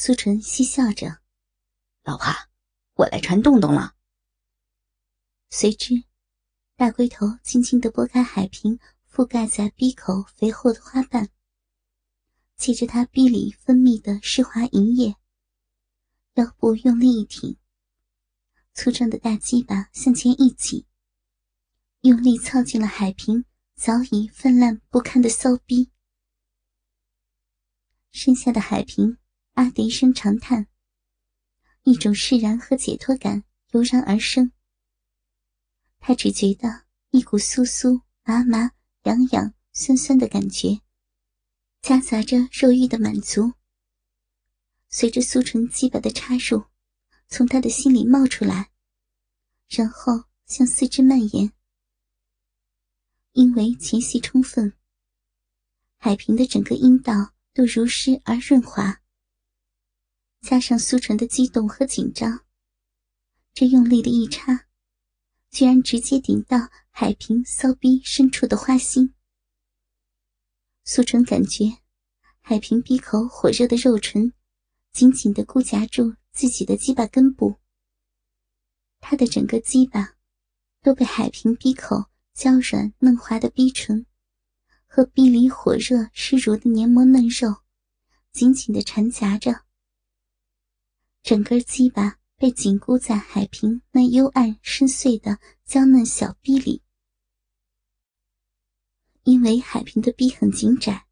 苏纯嬉笑着：“老婆，我来传洞洞了。”随之，大龟头轻轻的拨开海平覆盖在鼻口肥厚的花瓣，借着他鼻里分泌的湿滑银液，腰部用力一挺，粗壮的大鸡巴向前一挤，用力操进了海平早已泛滥不堪的骚逼。身下的海平啊的一声长叹，一种释然和解脱感油然而生。他只觉得一股酥酥麻麻、痒痒酸酸的感觉，夹杂着肉欲的满足，随着苏纯鸡巴的插入，从他的心里冒出来，然后向四肢蔓延。因为前戏充分，海平的整个阴道。都如湿而润滑，加上苏纯的激动和紧张，这用力的一插，居然直接顶到海平骚逼深处的花心。苏纯感觉海平闭口火热的肉唇紧紧的箍夹住自己的鸡巴根部，他的整个鸡巴都被海平闭口娇软嫩滑的逼唇。和壁里火热湿如的黏膜嫩肉，紧紧的缠夹着。整根鸡巴被紧箍在海平那幽暗深邃的娇嫩小臂里。因为海平的臂很紧窄，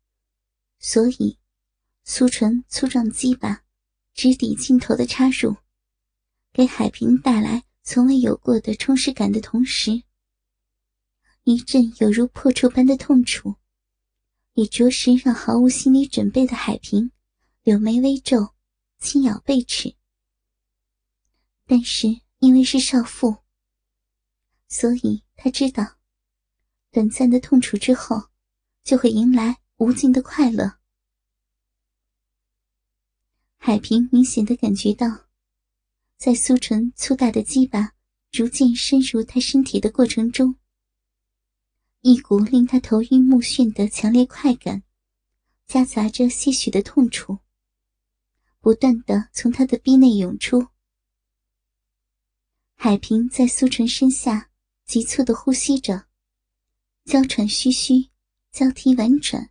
所以苏纯粗壮鸡巴直抵尽头的插入，给海平带来从未有过的充实感的同时，一阵有如破处般的痛楚。也着实让毫无心理准备的海平柳眉微皱，轻咬背齿。但是因为是少妇，所以他知道，短暂的痛楚之后，就会迎来无尽的快乐。海平明显的感觉到，在苏纯粗大的鸡巴逐渐深入他身体的过程中。一股令他头晕目眩的强烈快感，夹杂着些许的痛楚，不断的从他的臂内涌出。海平在苏纯身下急促的呼吸着，娇喘吁吁，交替婉转，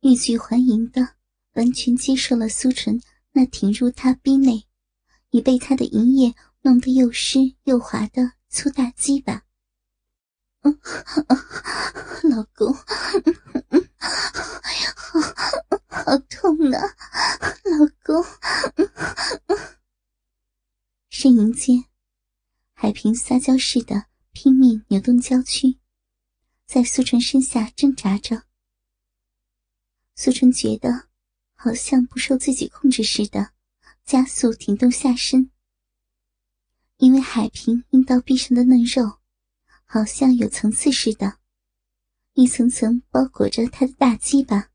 欲拒还迎的，完全接受了苏纯那挺入他臂内，已被他的银液弄得又湿又滑的粗大鸡巴。老公，好好痛啊！老公，呻吟间，海平撒娇似的拼命扭动娇躯，在苏纯身下挣扎着。苏纯觉得好像不受自己控制似的，加速挺动下身，因为海平阴道壁上的嫩肉。好像有层次似的，一层层包裹着他的大鸡巴。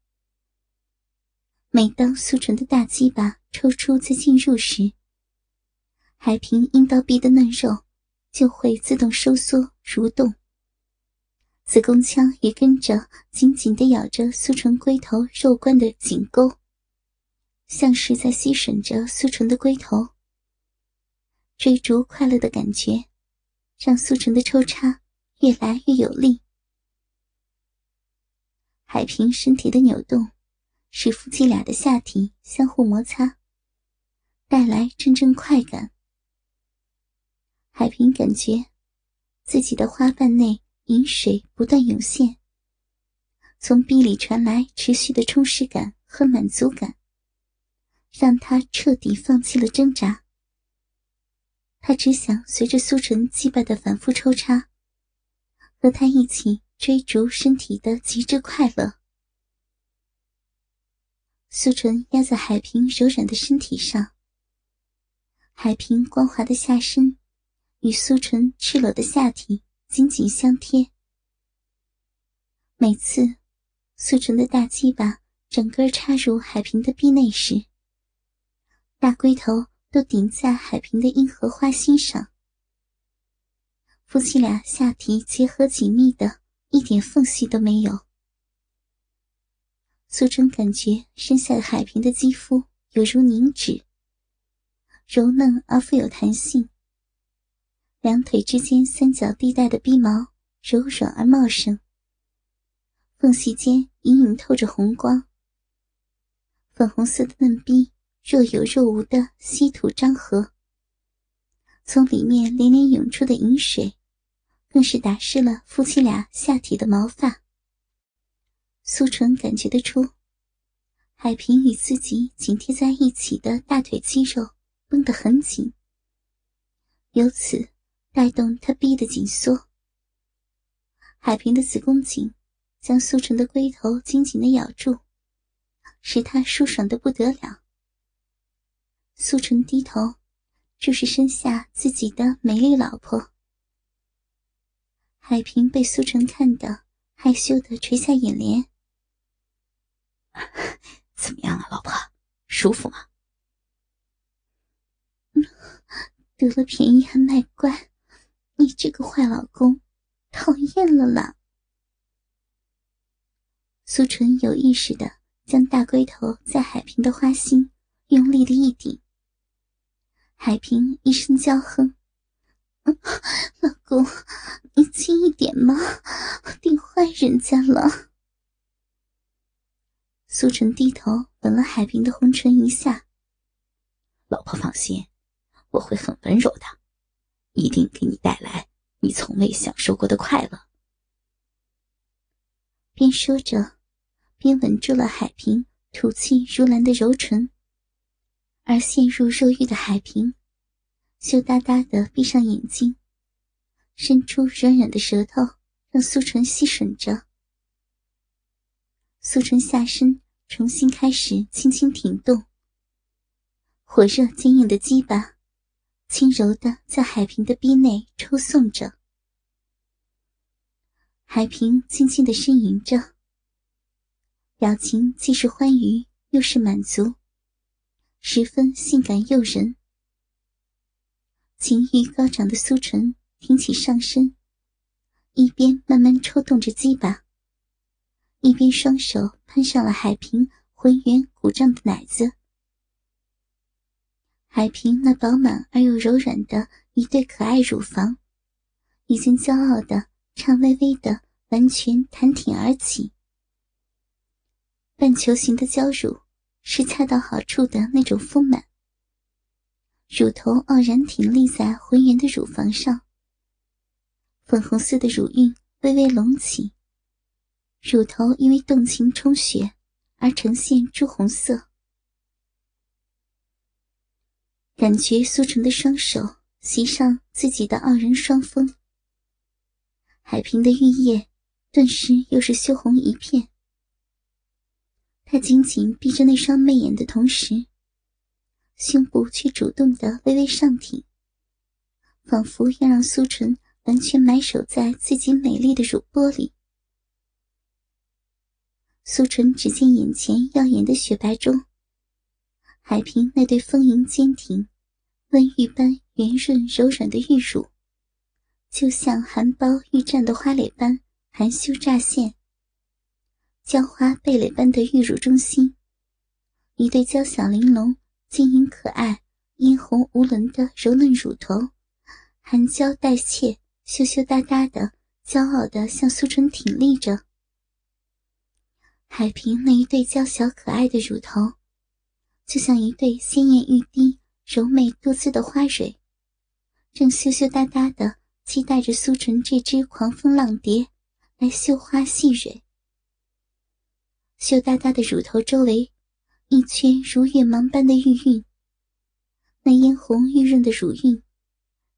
每当苏纯的大鸡巴抽出再进入时，海平阴道壁的嫩肉就会自动收缩蠕动，子宫腔也跟着紧紧地咬着苏纯龟头肉冠的颈沟，像是在吸吮着苏纯的龟头。追逐快乐的感觉，让苏纯的抽插。越来越有力，海平身体的扭动，使夫妻俩的下体相互摩擦，带来阵阵快感。海平感觉自己的花瓣内饮水不断涌现，从壁里传来持续的充实感和满足感，让他彻底放弃了挣扎。他只想随着苏纯击败的反复抽插。和他一起追逐身体的极致快乐。苏纯压在海平柔软的身体上，海平光滑的下身与苏纯赤裸的下体紧紧相贴。每次苏纯的大鸡巴整个插入海平的臂内时，大龟头都顶在海平的阴核花心上。夫妻俩下体结合紧密的，一点缝隙都没有。苏春感觉身下的海平的肌肤犹如凝脂，柔嫩而富有弹性。两腿之间三角地带的逼毛柔软而茂盛，缝隙间隐隐透着红光。粉红色的嫩逼若有若无的稀土张合，从里面连连涌出的饮水，更是打湿了夫妻俩下体的毛发。苏纯感觉得出，海平与自己紧贴在一起的大腿肌肉绷得很紧，由此。带动他逼得紧缩，海平的子宫颈将苏纯的龟头紧紧的咬住，使他舒爽的不得了。苏纯低头注视身下自己的美丽老婆，海平被苏纯看得害羞的垂下眼帘。怎么样啊，老婆，舒服吗？得了便宜还卖乖。你这个坏老公，讨厌了啦！苏纯有意识的将大龟头在海平的花心用力的一顶，海平一声娇哼：“老公，你轻一点嘛，顶坏人家了。”苏纯低头吻了海平的红唇一下：“老婆放心，我会很温柔的。”一定给你带来你从未享受过的快乐。边说着，边吻住了海平吐气如兰的柔唇。而陷入肉欲的海平，羞答答的闭上眼睛，伸出软软的舌头，让苏纯吸吮着。苏纯下身重新开始轻轻挺动，火热坚硬的鸡巴。轻柔的在海平的逼内抽送着，海平轻轻的呻吟着，表情既是欢愉又是满足，十分性感诱人。情欲高涨的苏纯挺起上身，一边慢慢抽动着鸡巴，一边双手攀上了海平浑圆鼓胀的奶子。海平那饱满而又柔软的一对可爱乳房，已经骄傲的颤巍巍的完全弹挺而起。半球形的娇乳是恰到好处的那种丰满，乳头傲然挺立在浑圆的乳房上，粉红色的乳晕微微隆起，乳头因为动情充血而呈现朱红色。感觉苏纯的双手袭上自己的傲人双峰，海平的玉叶顿时又是羞红一片。他紧紧闭着那双媚眼的同时，胸部却主动的微微上挺，仿佛要让苏纯完全埋首在自己美丽的乳波里。苏成只见眼前耀眼的雪白中。海平那对丰盈坚挺、温玉般圆润柔软的玉乳，就像含苞欲绽的花蕾般含羞乍现。娇花蓓蕾般的玉乳中心，一对娇小玲珑、晶莹可爱、嫣红无伦的柔嫩乳头，含娇带怯、羞羞答答的，骄傲的向苏纯挺立着。海平那一对娇小可爱的乳头。就像一对鲜艳欲滴、柔美多姿的花蕊，正羞羞答答的期待着苏纯这只狂风浪蝶来绣花戏蕊。羞答答的乳头周围，一圈如月芒般的玉晕。那嫣红玉润的乳晕，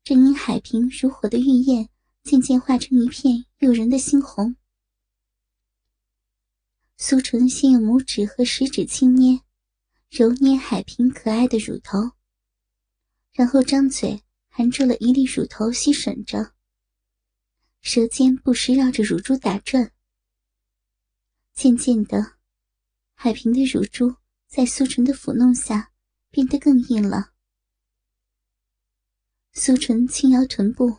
正因海平如火的玉焰，渐渐化成一片诱人的猩红。苏纯先用拇指和食指轻捏。揉捏海平可爱的乳头，然后张嘴含住了一粒乳头吸吮着，舌尖不时绕着乳珠打转。渐渐的，海平的乳珠在苏纯的抚弄下变得更硬了。苏纯轻摇臀部，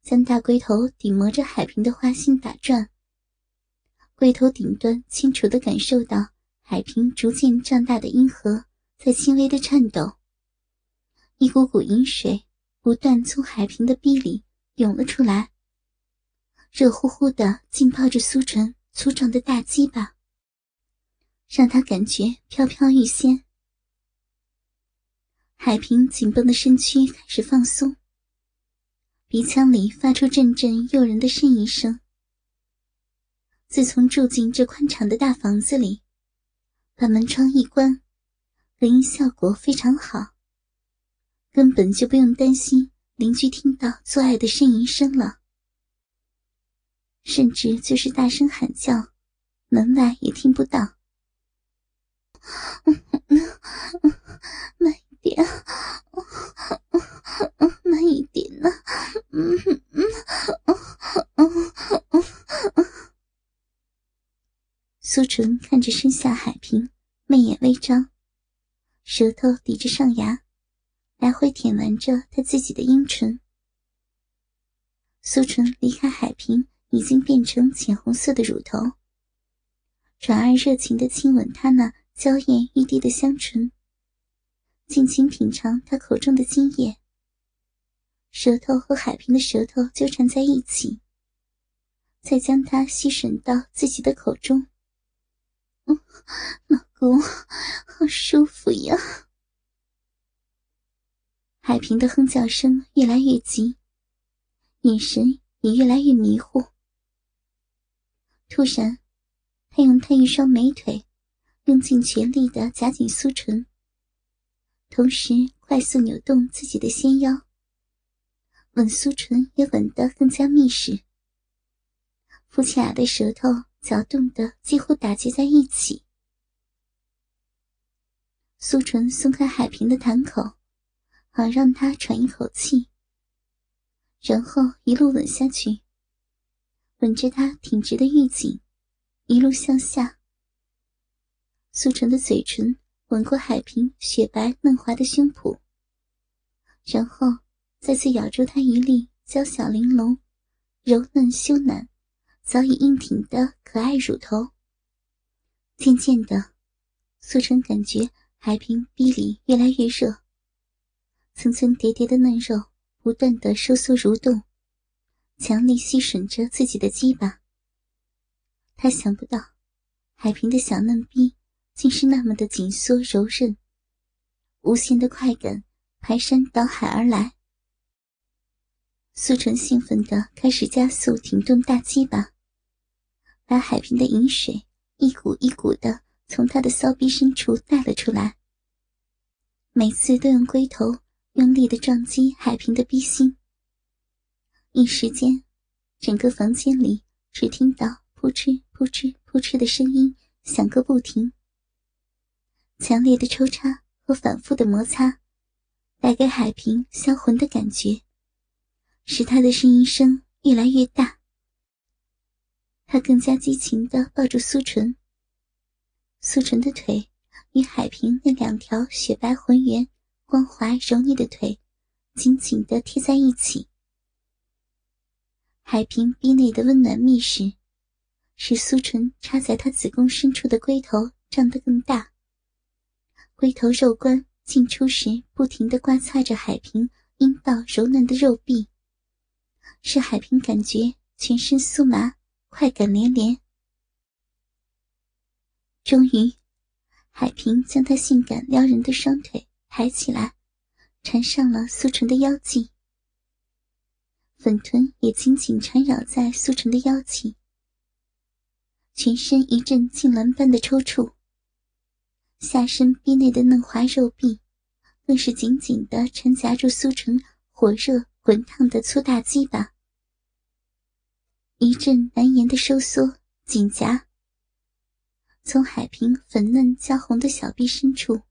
将大龟头顶磨着海平的花心打转，龟头顶端清楚的感受到。海平逐渐胀大的阴核在轻微的颤抖，一股股饮水不断从海平的壁里涌了出来，热乎乎的浸泡着苏纯粗壮的大鸡巴，让他感觉飘飘欲仙。海平紧绷的身躯开始放松，鼻腔里发出阵阵诱人的呻吟声。自从住进这宽敞的大房子里，把门窗一关。隔音效果非常好，根本就不用担心邻居听到做爱的呻吟声了。甚至就是大声喊叫，门外也听不到。慢一点，慢一点呢。苏纯看着身下海平，媚眼微张。舌头抵着上牙，来回舔玩着他自己的阴唇。苏纯离开海平，已经变成浅红色的乳头，转而热情的亲吻他那娇艳欲滴的香唇，尽情品尝他口中的精液。舌头和海平的舌头纠缠在一起，再将它吸吮到自己的口中。老公，好舒服呀！海平的哼叫声越来越急，眼神也越来越迷糊。突然，他用他一双美腿，用尽全力的夹紧苏唇，同时快速扭动自己的纤腰，吻苏唇也吻得更加密实。夫妻俩的舌头搅动的几乎打结在一起。苏纯松开海平的潭口，好让他喘一口气，然后一路吻下去，吻着他挺直的玉颈，一路向下。苏纯的嘴唇吻过海平雪白嫩滑的胸脯，然后再次咬住他一粒娇小玲珑、柔嫩羞赧、早已硬挺的可爱乳头。渐渐的，苏纯感觉。海平逼里越来越热，层层叠叠的嫩肉不断的收缩蠕动，强力吸吮着自己的鸡巴。他想不到，海平的小嫩逼竟是那么的紧缩柔韧，无限的快感排山倒海而来。苏纯兴奋的开始加速挺动大鸡巴，把海平的饮水一股一股的。从他的骚逼深处带了出来，每次都用龟头用力的撞击海平的逼心。一时间，整个房间里只听到扑哧扑哧扑哧的声音响个不停。强烈的抽插和反复的摩擦，带给海平销魂的感觉，使他的呻吟声越来越大。他更加激情地抱住苏纯。苏纯的腿与海平那两条雪白浑圆、光滑柔腻的腿紧紧地贴在一起。海平逼内的温暖密实，使苏纯插在他子宫深处的龟头胀得更大。龟头肉冠进出时不停地刮擦着海平阴道柔嫩的肉壁，使海平感觉全身酥麻，快感连连。终于，海平将她性感撩人的双腿抬起来，缠上了苏纯的腰际。粉臀也紧紧缠绕在苏纯的腰际，全身一阵痉挛般的抽搐。下身逼内的嫩滑肉壁，更是紧紧的缠夹住苏纯火热滚烫的粗大鸡巴，一阵难言的收缩紧夹。从海平粉嫩娇红的小臂深处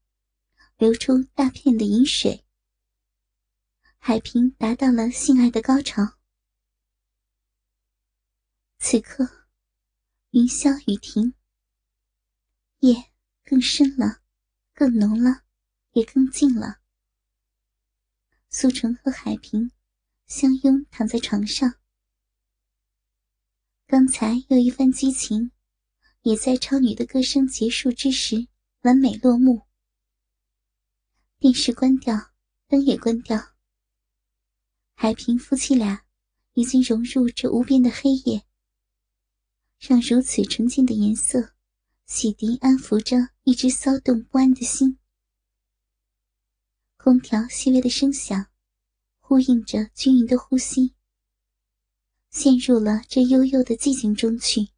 流出大片的饮水，海平达到了性爱的高潮。此刻，云霄雨停，夜更深了，更浓了，也更静了。苏纯和海平相拥躺在床上，刚才又一番激情。也在超女的歌声结束之时完美落幕。电视关掉，灯也关掉。海平夫妻俩已经融入这无边的黑夜，让如此纯净的颜色洗涤、安抚着一直骚动不安的心。空调细微的声响，呼应着均匀的呼吸，陷入了这悠悠的寂静中去，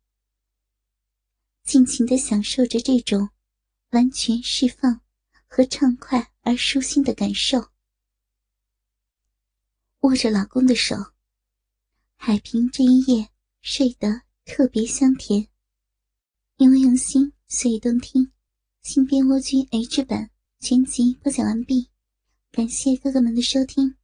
尽情的享受着这种完全释放和畅快而舒心的感受。握着老公的手，海平这一夜睡得特别香甜。因为用心，所以动听。新编蜗居 H 版全集播讲完毕，感谢哥哥们的收听。